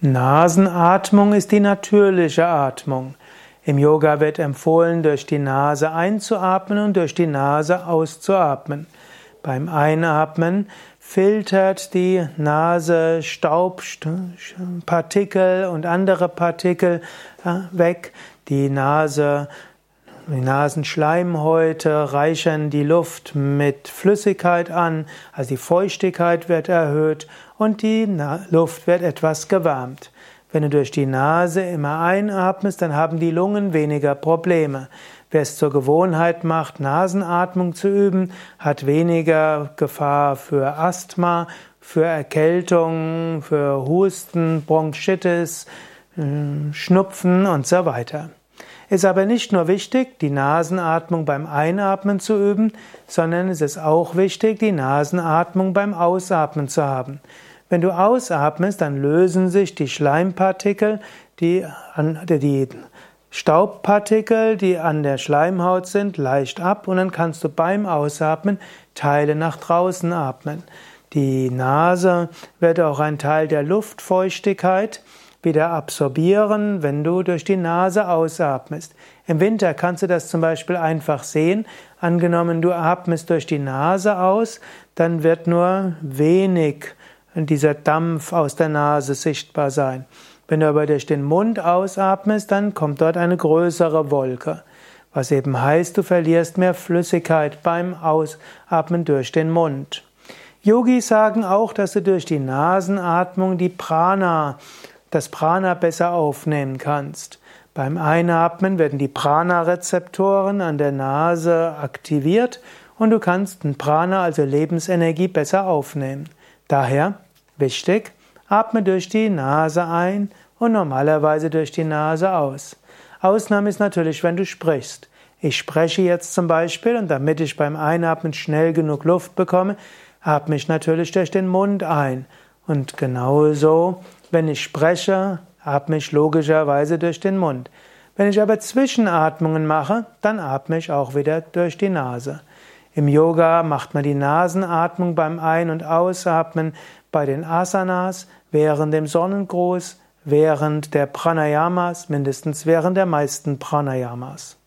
Nasenatmung ist die natürliche Atmung. Im Yoga wird empfohlen, durch die Nase einzuatmen und durch die Nase auszuatmen. Beim Einatmen filtert die Nase Staubpartikel und andere Partikel weg. Die Nase die Nasenschleimhäute reichern die Luft mit Flüssigkeit an, also die Feuchtigkeit wird erhöht und die Luft wird etwas gewärmt. Wenn du durch die Nase immer einatmest, dann haben die Lungen weniger Probleme. Wer es zur Gewohnheit macht, Nasenatmung zu üben, hat weniger Gefahr für Asthma, für Erkältung, für Husten, Bronchitis, äh, Schnupfen und so weiter. Ist aber nicht nur wichtig, die Nasenatmung beim Einatmen zu üben, sondern es ist auch wichtig, die Nasenatmung beim Ausatmen zu haben. Wenn du ausatmest, dann lösen sich die Schleimpartikel, die, die Staubpartikel, die an der Schleimhaut sind, leicht ab und dann kannst du beim Ausatmen Teile nach draußen atmen. Die Nase wird auch ein Teil der Luftfeuchtigkeit wieder absorbieren, wenn du durch die Nase ausatmest. Im Winter kannst du das zum Beispiel einfach sehen. Angenommen, du atmest durch die Nase aus, dann wird nur wenig dieser Dampf aus der Nase sichtbar sein. Wenn du aber durch den Mund ausatmest, dann kommt dort eine größere Wolke. Was eben heißt, du verlierst mehr Flüssigkeit beim Ausatmen durch den Mund. Yogis sagen auch, dass du durch die Nasenatmung die Prana das Prana besser aufnehmen kannst. Beim Einatmen werden die Prana-Rezeptoren an der Nase aktiviert und du kannst den Prana, also Lebensenergie, besser aufnehmen. Daher wichtig, atme durch die Nase ein und normalerweise durch die Nase aus. Ausnahme ist natürlich, wenn du sprichst. Ich spreche jetzt zum Beispiel und damit ich beim Einatmen schnell genug Luft bekomme, atme ich natürlich durch den Mund ein. Und genauso wenn ich spreche, atme ich logischerweise durch den Mund. Wenn ich aber Zwischenatmungen mache, dann atme ich auch wieder durch die Nase. Im Yoga macht man die Nasenatmung beim Ein- und Ausatmen bei den Asanas, während dem Sonnengruß, während der Pranayamas, mindestens während der meisten Pranayamas.